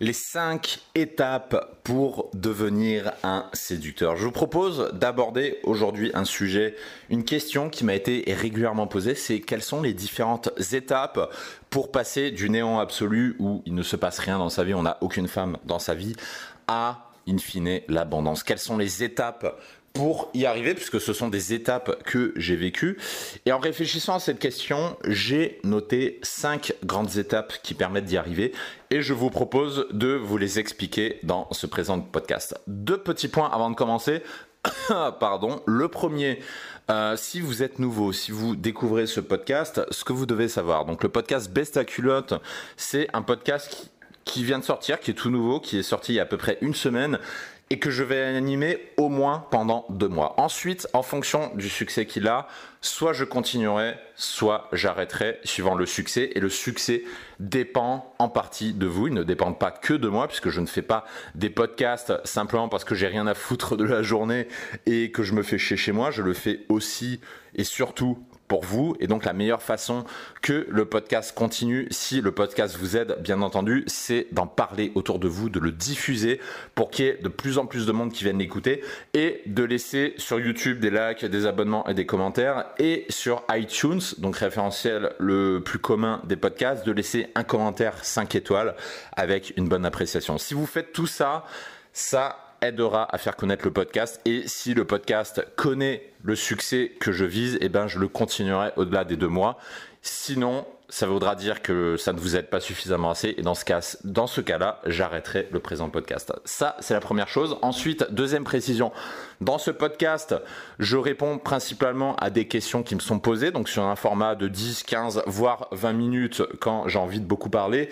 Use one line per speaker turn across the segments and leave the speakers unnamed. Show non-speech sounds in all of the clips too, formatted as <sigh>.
Les 5 étapes pour devenir un séducteur. Je vous propose d'aborder aujourd'hui un sujet, une question qui m'a été régulièrement posée, c'est quelles sont les différentes étapes pour passer du néant absolu où il ne se passe rien dans sa vie, on n'a aucune femme dans sa vie, à in fine l'abondance. Quelles sont les étapes pour y arriver, puisque ce sont des étapes que j'ai vécues. Et en réfléchissant à cette question, j'ai noté cinq grandes étapes qui permettent d'y arriver, et je vous propose de vous les expliquer dans ce présent podcast. Deux petits points avant de commencer. <coughs> Pardon. Le premier, euh, si vous êtes nouveau, si vous découvrez ce podcast, ce que vous devez savoir. Donc le podcast Best à culotte, c'est un podcast qui, qui vient de sortir, qui est tout nouveau, qui est sorti il y a à peu près une semaine et que je vais animer au moins pendant deux mois. Ensuite, en fonction du succès qu'il a, soit je continuerai, soit j'arrêterai suivant le succès. Et le succès dépend en partie de vous. Il ne dépend pas que de moi, puisque je ne fais pas des podcasts simplement parce que j'ai rien à foutre de la journée et que je me fais chier chez moi. Je le fais aussi et surtout pour vous. Et donc la meilleure façon que le podcast continue, si le podcast vous aide, bien entendu, c'est d'en parler autour de vous, de le diffuser pour qu'il y ait de plus en plus de monde qui vienne l'écouter et de laisser sur YouTube des likes, des abonnements et des commentaires et sur iTunes, donc référentiel le plus commun des podcasts, de laisser un commentaire 5 étoiles avec une bonne appréciation. Si vous faites tout ça, ça aidera à faire connaître le podcast. Et si le podcast connaît le succès que je vise, eh ben, je le continuerai au-delà des deux mois. Sinon, ça voudra dire que ça ne vous aide pas suffisamment assez. Et dans ce cas, dans ce cas-là, j'arrêterai le présent podcast. Ça, c'est la première chose. Ensuite, deuxième précision. Dans ce podcast, je réponds principalement à des questions qui me sont posées. Donc, sur un format de 10, 15, voire 20 minutes quand j'ai envie de beaucoup parler.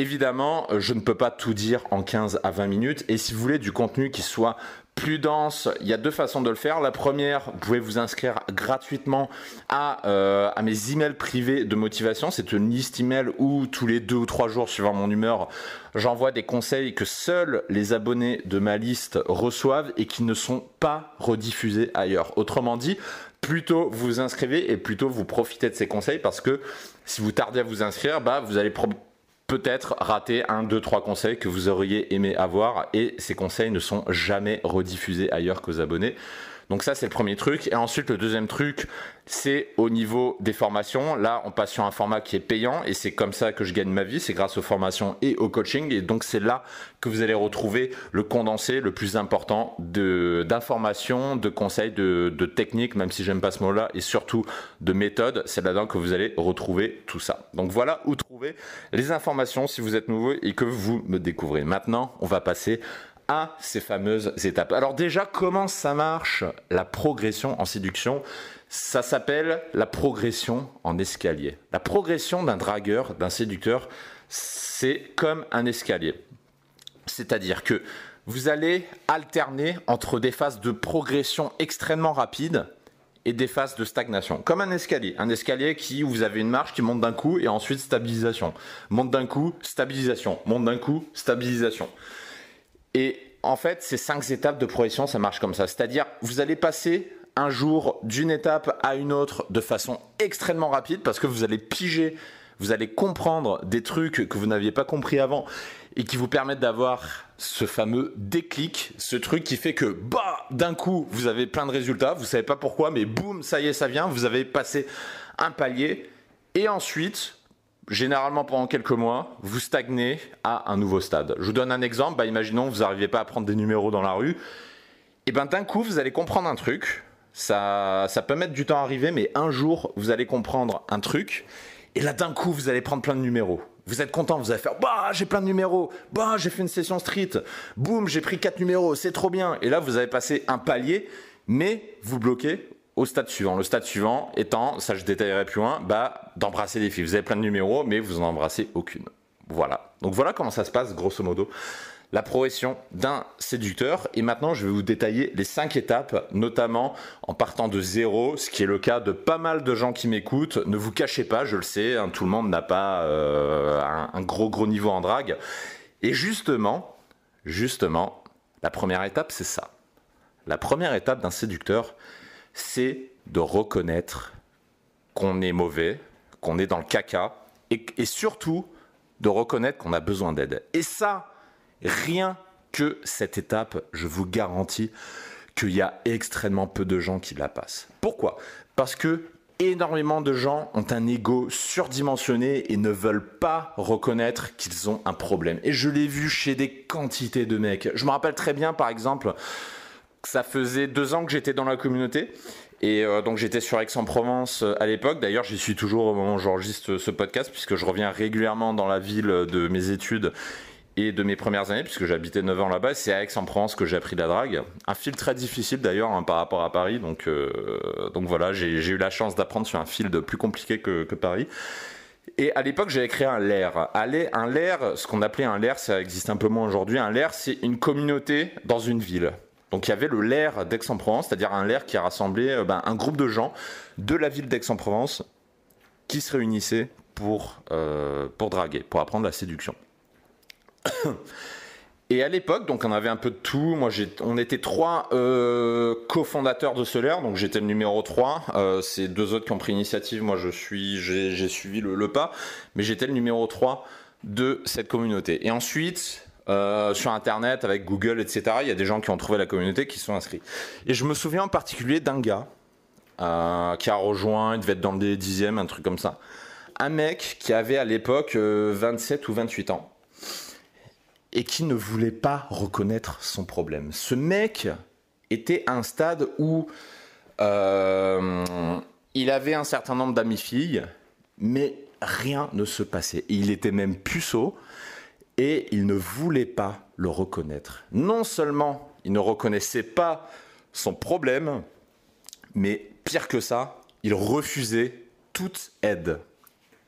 Évidemment, euh, je ne peux pas tout dire en 15 à 20 minutes. Et si vous voulez du contenu qui soit plus dense, il y a deux façons de le faire. La première, vous pouvez vous inscrire gratuitement à, euh, à mes emails privés de motivation. C'est une liste email où tous les deux ou trois jours, suivant mon humeur, j'envoie des conseils que seuls les abonnés de ma liste reçoivent et qui ne sont pas rediffusés ailleurs. Autrement dit, plutôt vous inscrivez et plutôt vous profitez de ces conseils parce que si vous tardez à vous inscrire, bah, vous allez peut-être rater un, deux, trois conseils que vous auriez aimé avoir et ces conseils ne sont jamais rediffusés ailleurs qu'aux abonnés. Donc ça, c'est le premier truc. Et ensuite, le deuxième truc, c'est au niveau des formations. Là, on passe sur un format qui est payant et c'est comme ça que je gagne ma vie. C'est grâce aux formations et au coaching. Et donc, c'est là que vous allez retrouver le condensé le plus important d'informations, de conseils, de, de techniques, même si j'aime pas ce mot-là, et surtout de méthodes. C'est là-dedans que vous allez retrouver tout ça. Donc voilà où trouver les informations si vous êtes nouveau et que vous me découvrez. Maintenant, on va passer ces fameuses étapes. Alors déjà, comment ça marche la progression en séduction? Ça s'appelle la progression en escalier. La progression d'un dragueur, d'un séducteur, c'est comme un escalier. C'est-à-dire que vous allez alterner entre des phases de progression extrêmement rapides et des phases de stagnation. Comme un escalier. Un escalier qui, vous avez une marche qui monte d'un coup et ensuite stabilisation. Monte d'un coup, stabilisation. Monte d'un coup, stabilisation. Et en fait, ces cinq étapes de progression, ça marche comme ça. C'est-à-dire, vous allez passer un jour d'une étape à une autre de façon extrêmement rapide parce que vous allez piger, vous allez comprendre des trucs que vous n'aviez pas compris avant et qui vous permettent d'avoir ce fameux déclic, ce truc qui fait que bah d'un coup vous avez plein de résultats, vous savez pas pourquoi, mais boum, ça y est, ça vient, vous avez passé un palier et ensuite généralement pendant quelques mois, vous stagnez à un nouveau stade. Je vous donne un exemple, bah, imaginons vous n'arrivez pas à prendre des numéros dans la rue, et ben d'un coup vous allez comprendre un truc, ça, ça peut mettre du temps à arriver, mais un jour vous allez comprendre un truc, et là d'un coup vous allez prendre plein de numéros. Vous êtes content, vous allez faire bah j'ai plein de numéros, bah j'ai fait une session street, boum j'ai pris quatre numéros, c'est trop bien. Et là vous avez passé un palier, mais vous bloquez au stade suivant. Le stade suivant étant, ça je détaillerai plus loin, bah, d'embrasser des filles. Vous avez plein de numéros, mais vous n'en embrassez aucune. Voilà. Donc voilà comment ça se passe, grosso modo la progression d'un séducteur. Et maintenant, je vais vous détailler les cinq étapes, notamment en partant de zéro, ce qui est le cas de pas mal de gens qui m'écoutent. Ne vous cachez pas, je le sais, hein, tout le monde n'a pas euh, un, gros gros niveau en drague. Et justement, justement, la première étape, c'est ça. La première étape d'un séducteur, c'est de reconnaître qu'on est mauvais, qu'on est dans le caca, et, surtout de reconnaître qu'on a besoin d'aide. Et ça, Rien que cette étape, je vous garantis qu'il y a extrêmement peu de gens qui la passent. Pourquoi? Parce que énormément de gens ont un ego surdimensionné et ne veulent pas reconnaître qu'ils ont un problème. Et je l'ai vu chez des quantités de mecs. Je me rappelle très bien, par exemple, ça faisait deux ans que j'étais dans la communauté. Et euh, donc j'étais sur Aix-en-Provence euh, à l'époque. D'ailleurs, j'y suis toujours au moment où j'enregistre ce podcast, puisque je reviens régulièrement dans la ville de mes études et de mes premières années, puisque j'habitais 9 ans là-bas, c'est à Aix-en-Provence que j'ai appris la drague. Un fil très difficile d'ailleurs hein, par rapport à Paris, donc, euh, voilà, j'ai eu la chance d'apprendre sur un fil de plus compliqué que, Paris. Et à l'époque, j'avais créé un LER. Un LER, ce qu'on appelait un LER, ça existe un peu moins aujourd'hui. Un LER, c'est une communauté dans une ville. Donc il y avait le LER d'Aix-en-Provence, c'est-à-dire un LER qui a rassemblé euh, ben, un groupe de gens de la ville d'Aix-en-Provence qui se réunissaient pour, euh, pour draguer, pour apprendre la séduction. <coughs> Et à l'époque, donc on avait un peu de tout. Moi, on était trois euh, cofondateurs de Solaire, donc j'étais le numéro 3. Euh, c'est deux autres qui ont pris l'initiative. Moi, je suis, j'ai suivi le, pas, mais j'étais le numéro 3 de cette communauté. Et ensuite, euh, sur Internet, avec Google, etc., il y a des gens qui ont trouvé la communauté qui sont inscrits. Et je me souviens en particulier d'un gars qui a rejoint, il devait être dans le dixième, un truc comme ça. Un mec qui avait à l'époque 27 ou 28 ans et qui ne voulait pas reconnaître son problème. Ce mec était à un stade où euh, il avait un certain nombre d'amis filles, mais rien ne se passait. Il était même puceau et il ne voulait pas le reconnaître. Non seulement il ne reconnaissait pas son problème, mais pire que ça, il refusait toute aide.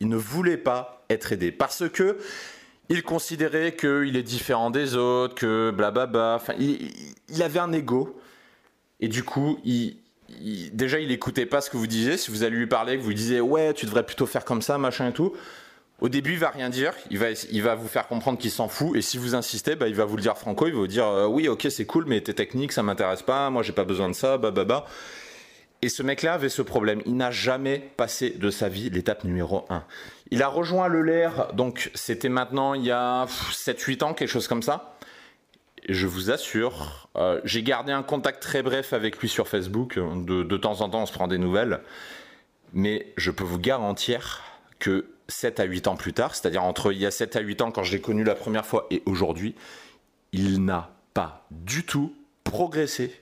Il ne voulait pas être aidé parce que il considérait qu'il est différent des autres, que blablabla. Enfin, il, avait un ego. Et du coup, déjà, il écoutait pas ce que vous disiez. Si vous allez lui parler, que vous lui disiez, ouais, tu devrais plutôt faire comme ça, machin et tout. Au début, il va rien dire. Il va, il va vous faire comprendre qu'il s'en fout. Et si vous insistez, bah, il va vous le dire franco. Il va vous dire, euh, oui, ok, c'est cool, mais tes techniques, ça m'intéresse pas. Moi, j'ai pas besoin de ça, bah, bah, bah. Et ce mec-là avait ce problème. Il n'a jamais passé de sa vie l'étape numéro 1. Il a rejoint le LER, donc c'était maintenant il y a 7-8 ans, quelque chose comme ça. Et je vous assure, euh, j'ai gardé un contact très bref avec lui sur Facebook. De, de, temps en temps, on se prend des nouvelles. Mais je peux vous garantir que 7 à 8 ans plus tard, c'est-à-dire entre il y a 7 à 8 ans quand je l'ai connu la première fois et aujourd'hui, il n'a pas du tout progressé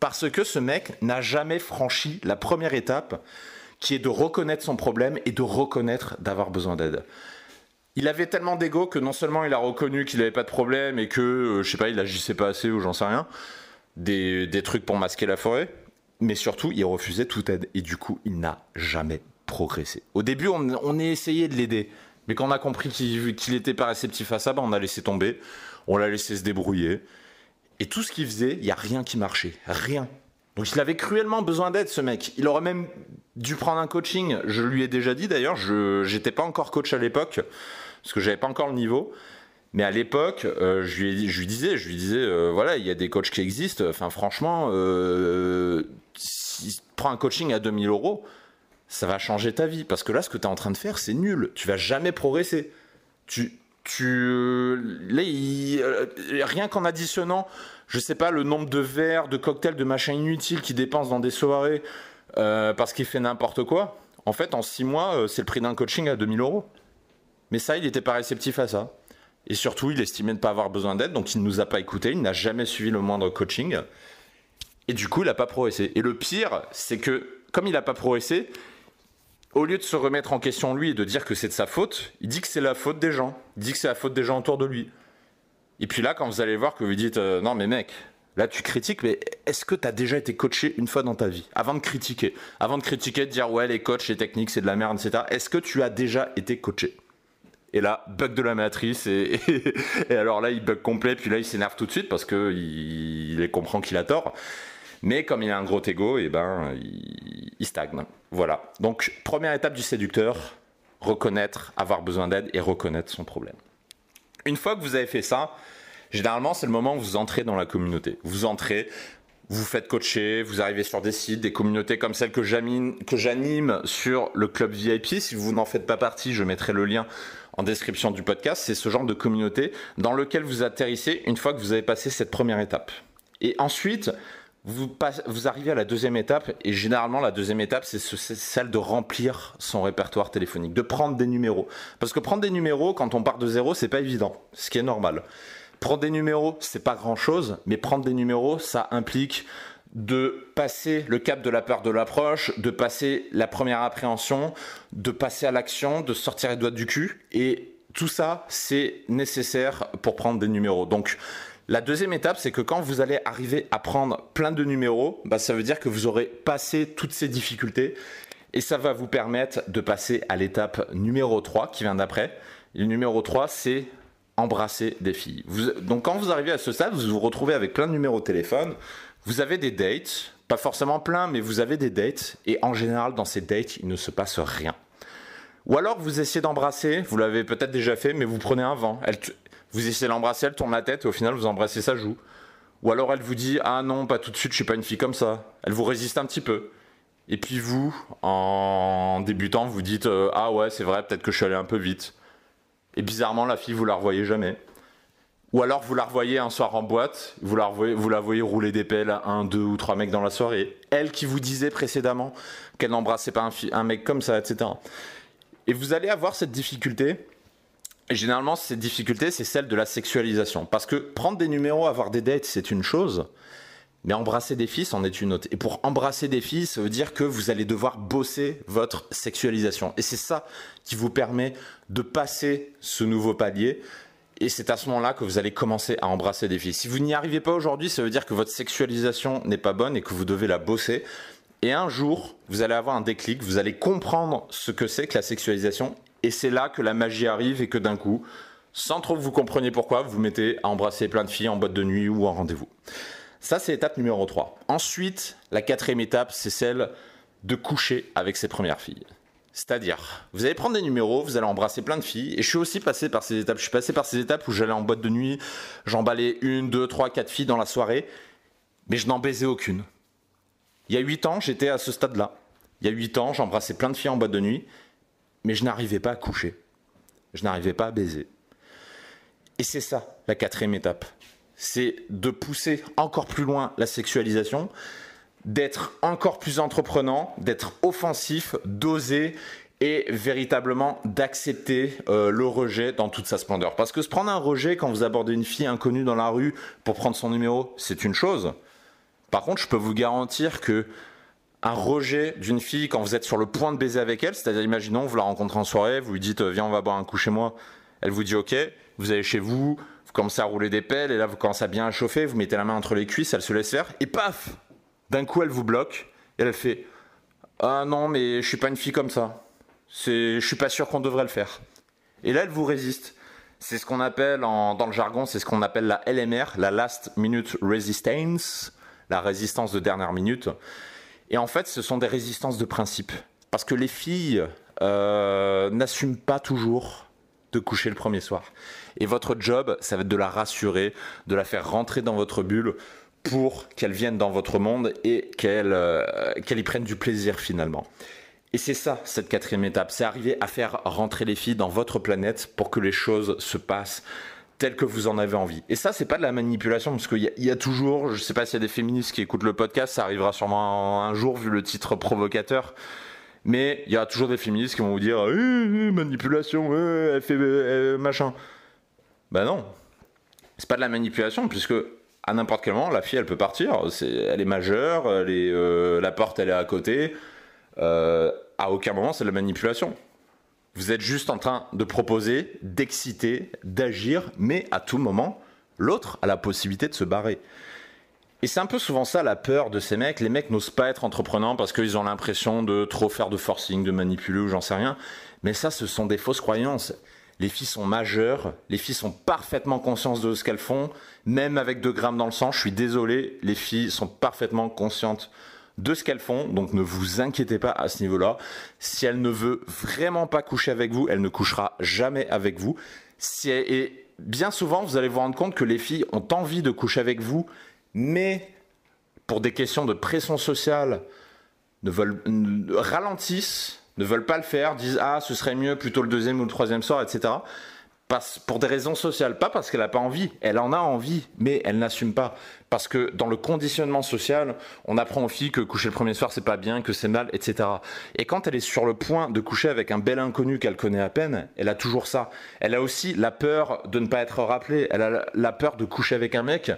parce que ce mec n'a jamais franchi la première étape, qui est de reconnaître son problème et de reconnaître d'avoir besoin d'aide. Il avait tellement d'ego que non seulement il a reconnu qu'il n'avait pas de problème et que, euh, je sais pas, il agissait pas assez ou j'en sais rien, des, trucs pour masquer la forêt, mais surtout il refusait toute aide et du coup il n'a jamais progressé. Au début on, a essayé de l'aider, mais quand on a compris qu'il n'était pas réceptif à ça, ben, on a laissé tomber, on l'a laissé se débrouiller. Et tout ce qu'il faisait, il n'y a rien qui marchait. Rien. Donc il avait cruellement besoin d'aide, ce mec. Il aurait même dû prendre un coaching. Je lui ai déjà dit d'ailleurs, je n'étais pas encore coach à l'époque, parce que j'avais pas encore le niveau. Mais à l'époque, euh, je, lui disais, je lui disais, euh, voilà, il y a des coachs qui existent. Enfin, franchement, euh, si un coaching à 2000 euros, ça va changer ta vie. Parce que là, ce que tu es en train de faire, c'est nul. Tu vas jamais progresser. Tu, tu là, euh, rien qu'en additionnant, je sais pas, le nombre de verres, de cocktails, de machins inutiles qu'il dépense dans des soirées euh, parce qu'il fait n'importe quoi. En fait, en six mois, euh, c'est le prix d'un coaching à 2000 euros. Mais ça, il n'était pas réceptif à ça. Et surtout, il estimait ne pas avoir besoin d'aide, donc il ne nous a pas écouté, il n'a jamais suivi le moindre coaching. Et du coup, il n'a pas progressé. Et le pire, c'est que, comme il n'a pas progressé, au lieu de se remettre en question lui et de dire que c'est de sa faute, il dit que c'est la faute des gens. Il dit que c'est la faute des gens autour de lui. Et puis là, quand vous allez voir que vous dites euh, non mais mec, là tu critiques, mais est-ce que tu as déjà été coaché une fois dans ta vie Avant de critiquer, avant de critiquer, de dire ouais les coachs, les techniques c'est de la merde, etc. Est-ce que tu as déjà été coaché? Et là, bug de la matrice. Et, <laughs> alors là, il bug complet. Puis là, il s'énerve tout de suite parce qu'il il comprend qu'il a tort. Mais comme il a un gros ego, et eh ben, il, stagne. Voilà. Donc, première étape du séducteur, reconnaître, avoir besoin d'aide et reconnaître son problème. Une fois que vous avez fait ça, généralement, c'est le moment où vous entrez dans la communauté. Vous entrez, vous faites coacher, vous arrivez sur des sites, des communautés comme celle que j'anime sur le club VIP. Si vous n'en faites pas partie, je mettrai le lien en description du podcast. C'est ce genre de communauté dans lequel vous atterrissez une fois que vous avez passé cette première étape. Et ensuite, vous, arrivez à la deuxième étape, et généralement la deuxième étape, c'est celle de remplir son répertoire téléphonique, de prendre des numéros. Parce que prendre des numéros, quand on part de zéro, c'est pas évident, ce qui est normal. Prendre des numéros, c'est pas grand chose, mais prendre des numéros, ça implique de passer le cap de la peur de l'approche, de passer la première appréhension, de passer à l'action, de sortir les doigts du cul. Et tout ça, c'est nécessaire pour prendre des numéros. Donc, la deuxième étape, c'est que quand vous allez arriver à prendre plein de numéros, bah, ça veut dire que vous aurez passé toutes ces difficultés et ça va vous permettre de passer à l'étape numéro 3 qui vient d'après. Le numéro 3, c'est embrasser des filles. donc quand vous arrivez à ce stade, vous vous retrouvez avec plein de numéros de téléphone, vous avez des dates, pas forcément plein, mais vous avez des dates, et en général dans ces dates, il ne se passe rien. Ou alors vous essayez d'embrasser, vous l'avez peut-être déjà fait, mais vous prenez un vent. Vous essayez d'embrasser, elle tourne la tête, et au final vous embrassez sa joue. Ou alors elle vous dit ah non pas tout de suite, je suis pas une fille comme ça. Elle vous résiste un petit peu. Et puis vous, en débutant, vous dites euh, ah ouais c'est vrai, peut-être que je suis allé un peu vite. Et bizarrement, la fille, vous la revoyez jamais. Ou alors vous la revoyez un soir en boîte, vous la, vous la voyez rouler des pelles à un, deux ou trois mecs dans la soirée. Elle qui vous disait précédemment qu'elle n'embrassait pas un, mec comme ça, etc. Et vous allez avoir cette difficulté. Généralement, cette difficulté, c'est celle de la sexualisation. Parce que prendre des numéros, avoir des dates, c'est une chose. Mais embrasser des filles, c'en est une autre. Et pour embrasser des filles, ça veut dire que vous allez devoir bosser votre sexualisation. Et c'est ça qui vous permet de passer ce nouveau palier. Et c'est à ce moment-là que vous allez commencer à embrasser des filles. Si vous n'y arrivez pas aujourd'hui, ça veut dire que votre sexualisation n'est pas bonne et que vous devez la bosser. Et un jour, vous allez avoir un déclic, vous allez comprendre ce que c'est que la sexualisation. Et c'est là que la magie arrive et que d'un coup, sans trop que vous compreniez pourquoi, vous mettez à embrasser plein de filles en boîte de nuit ou en rendez-vous. Ça, c'est l'étape numéro 3. Ensuite, la quatrième étape, c'est celle de coucher avec ses premières filles. C'est-à-dire, vous allez prendre des numéros, vous allez embrasser plein de filles, et je suis aussi passé par ces étapes. Je suis passé par ces étapes où j'allais en boîte de nuit, j'emballais une, deux, trois, quatre filles dans la soirée, mais je n'en baisais aucune. Il y a huit ans, j'étais à ce stade-là. Il y a huit ans, j'embrassais plein de filles en boîte de nuit, mais je n'arrivais pas à coucher. Je n'arrivais pas à baiser. Et c'est ça, la quatrième étape c'est de pousser encore plus loin la sexualisation, d'être encore plus entreprenant, d'être offensif, d'oser et véritablement d'accepter euh, le rejet dans toute sa splendeur. Parce que se prendre un rejet quand vous abordez une fille inconnue dans la rue pour prendre son numéro, c'est une chose. Par contre, je peux vous garantir que un rejet d'une fille quand vous êtes sur le point de baiser avec elle, c'est-à-dire imaginons vous la rencontrez en soirée, vous lui dites viens on va boire un coup chez moi, elle vous dit ok, vous allez chez vous, vous commencez à rouler des pelles, et là vous commencez à bien chauffer, vous mettez la main entre les cuisses, elle se laisse faire, et paf D'un coup elle vous bloque, et elle fait Ah non, mais je suis pas une fille comme ça. C'est, je suis pas sûr qu'on devrait le faire. Et là elle vous résiste. C'est ce qu'on appelle dans le jargon, c'est ce qu'on appelle la LMR, la Last Minute Resistance, la résistance de dernière minute. Et en fait, ce sont des résistances de principe. Parce que les filles euh, n'assument pas toujours de coucher le premier soir. Et votre job, ça va être de la rassurer, de la faire rentrer dans votre bulle pour qu'elle vienne dans votre monde et qu'elle euh, qu'elle y prenne du plaisir finalement. Et c'est ça, cette quatrième étape, c'est arriver à faire rentrer les filles dans votre planète pour que les choses se passent telles que vous en avez envie. Et ça, c'est pas de la manipulation, parce qu'il y, a toujours, je sais pas s'il y a des féministes qui écoutent le podcast, ça arrivera sûrement un jour vu le titre provocateur, mais il y a toujours des féministes qui vont vous dire eh, eh, manipulation, eh, elle fait machin. Ben non, c'est pas de la manipulation puisque à n'importe quel moment la fille elle peut partir. elle est majeure, euh, la porte elle est à côté. Euh, à aucun moment c'est de la manipulation. Vous êtes juste en train de proposer, d'exciter, d'agir, mais à tout moment l'autre a la possibilité de se barrer. Et c'est un peu souvent ça la peur de ces mecs. Les mecs n'osent pas être entreprenants parce qu'ils ont l'impression de trop faire de forcing, de manipuler ou j'en sais rien. Mais ça, ce sont des fausses croyances. Les filles sont majeures, les filles sont parfaitement conscientes de ce qu'elles font, même avec 2 grammes dans le sang, je suis désolé, les filles sont parfaitement conscientes de ce qu'elles font, donc ne vous inquiétez pas à ce niveau-là. Si elle ne veut vraiment pas coucher avec vous, elle ne couchera jamais avec vous. et bien souvent, vous allez vous rendre compte que les filles ont envie de coucher avec vous, mais pour des questions de pression sociale, ralentissent, ne veulent pas le faire, disent ah ce serait mieux plutôt le deuxième ou le troisième soir, etc. pour des raisons sociales, pas parce qu'elle n'a pas envie, elle en a envie, mais elle n'assume pas. Parce que dans le conditionnement social, on apprend aux filles que coucher le premier soir c'est pas bien, que c'est mal, etc. Et quand elle est sur le point de coucher avec un bel inconnu qu'elle connaît à peine, elle a toujours ça. Elle a aussi la peur de ne pas être rappelée, elle a la peur de coucher avec un mec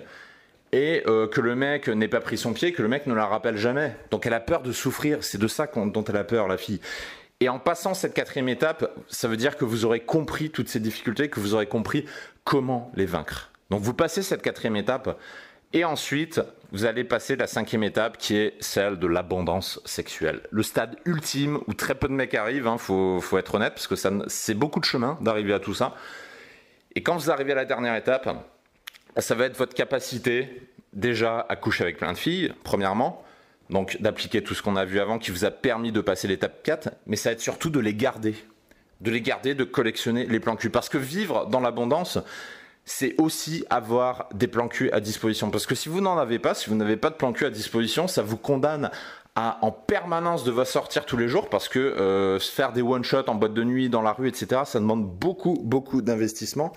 et euh, que le mec n'ait pas pris son pied, que le mec ne la rappelle jamais. Donc elle a peur de souffrir, c'est de ça dont elle a peur, la fille. Et en passant cette quatrième étape, ça veut dire que vous aurez compris toutes ces difficultés, que vous aurez compris comment les vaincre. Donc vous passez cette quatrième étape, et ensuite vous allez passer la cinquième étape qui est celle de l'abondance sexuelle. Le stade ultime où très peu de mecs arrivent, il hein, faut, faut, être honnête, parce que c'est beaucoup de chemin d'arriver à tout ça. Et quand vous arrivez à la dernière étape, ça va être votre capacité déjà à coucher avec plein de filles, premièrement, donc d'appliquer tout ce qu'on a vu avant qui vous a permis de passer l'étape 4, mais ça va être surtout de les garder, de les garder, de collectionner les plans cul. Parce que vivre dans l'abondance, c'est aussi avoir des plans cul à disposition. Parce que si vous n'en avez pas, si vous n'avez pas de plan cul à disposition, ça vous condamne à en permanence devoir sortir tous les jours parce que euh, faire des one shot en boîte de nuit, dans la rue, etc., ça demande beaucoup, beaucoup d'investissement.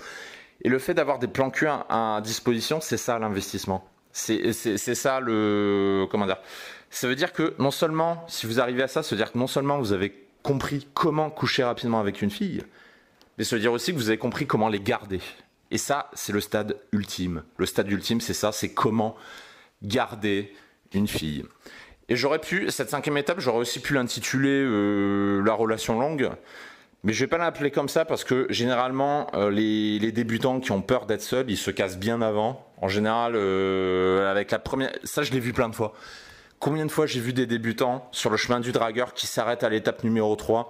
Et le fait d'avoir des plans Q à disposition, c'est ça l'investissement. C'est ça le comment dire. Ça veut dire que non seulement si vous arrivez à ça, ça veut dire que non seulement vous avez compris comment coucher rapidement avec une fille, mais ça veut dire aussi que vous avez compris comment les garder. Et ça, c'est le stade ultime. Le stade ultime, c'est ça, c'est comment garder une fille. Et j'aurais pu, cette cinquième étape, j'aurais aussi pu l'intituler euh, la relation longue. Mais je vais pas l'appeler comme ça parce que généralement euh, les, débutants qui ont peur d'être seuls, ils se cassent bien avant. En général, euh, avec la première, ça je l'ai vu plein de fois. Combien de fois j'ai vu des débutants sur le chemin du dragueur qui s'arrêtent à l'étape numéro 3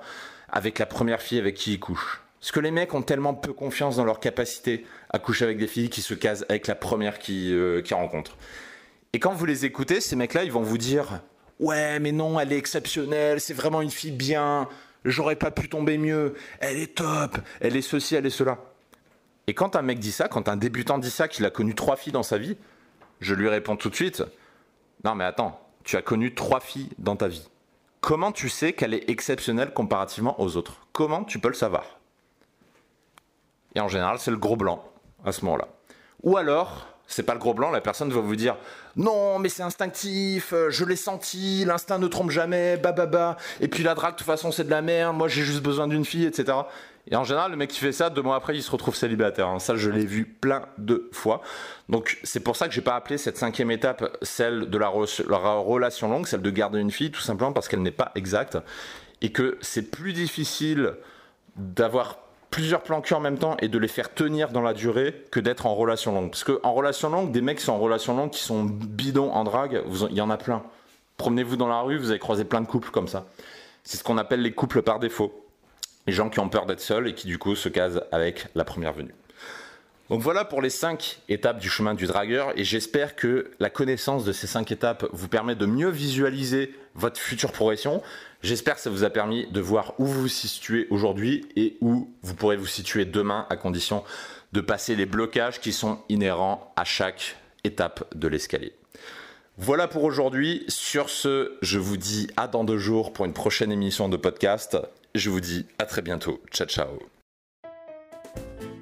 avec la première fille avec qui ils couchent? Parce que les mecs ont tellement peu confiance dans leur capacité à coucher avec des filles qui se casent avec la première qui, euh, rencontrent. Et quand vous les écoutez, ces mecs-là, ils vont vous dire Ouais, mais non, elle est exceptionnelle, c'est vraiment une fille bien j'aurais pas pu tomber mieux, elle est top, elle est ceci, elle est cela. Et quand un mec dit ça, quand un débutant dit ça, qu'il a connu trois filles dans sa vie, je lui réponds tout de suite, non mais attends, tu as connu trois filles dans ta vie. Comment tu sais qu'elle est exceptionnelle comparativement aux autres? Comment tu peux le savoir? Et en général, c'est le gros blanc à ce moment-là. Ou alors, c'est pas le gros blanc, la personne va vous dire non, mais c'est instinctif, euh, je l'ai senti, l'instinct ne trompe jamais, bababa, et puis la drague, de toute façon, c'est de la merde, moi j'ai juste besoin d'une fille, etc. Et en général, le mec qui fait ça, deux mois après, il se retrouve célibataire. Hein. Ça, je l'ai vu plein de fois. Donc, c'est pour ça que j'ai pas appelé cette cinquième étape celle de la, la relation longue, celle de garder une fille, tout simplement parce qu'elle n'est pas exacte. Et que c'est plus difficile d'avoir plusieurs plans en même temps et de les faire tenir dans la durée que d'être en relation longue. Parce qu'en relation longue, des mecs qui sont en relation longue, qui sont bidons en drague, il y en a plein. Promenez-vous dans la rue, vous allez croiser plein de couples comme ça. C'est ce qu'on appelle les couples par défaut. Les gens qui ont peur d'être seuls et qui du coup se casent avec la première venue. Donc voilà pour les cinq étapes du chemin du dragueur et j'espère que la connaissance de ces cinq étapes vous permet de mieux visualiser votre future progression. J'espère que ça vous a permis de voir où vous vous situez aujourd'hui et où vous pourrez vous situer demain à condition de passer les blocages qui sont inhérents à chaque étape de l'escalier. Voilà pour aujourd'hui. Sur ce, je vous dis à dans deux jours pour une prochaine émission de podcast. Je vous dis à très bientôt. Ciao ciao.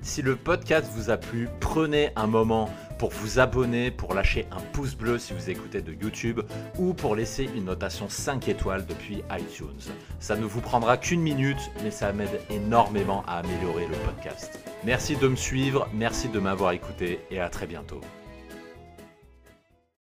Si le podcast vous a plu, prenez un moment pour vous abonner, pour lâcher un pouce bleu si vous écoutez de YouTube ou pour laisser une notation 5 étoiles depuis iTunes. Ça ne vous prendra qu'une minute, mais ça m'aide énormément à améliorer le podcast. Merci de me suivre, merci de m'avoir écouté et à très bientôt.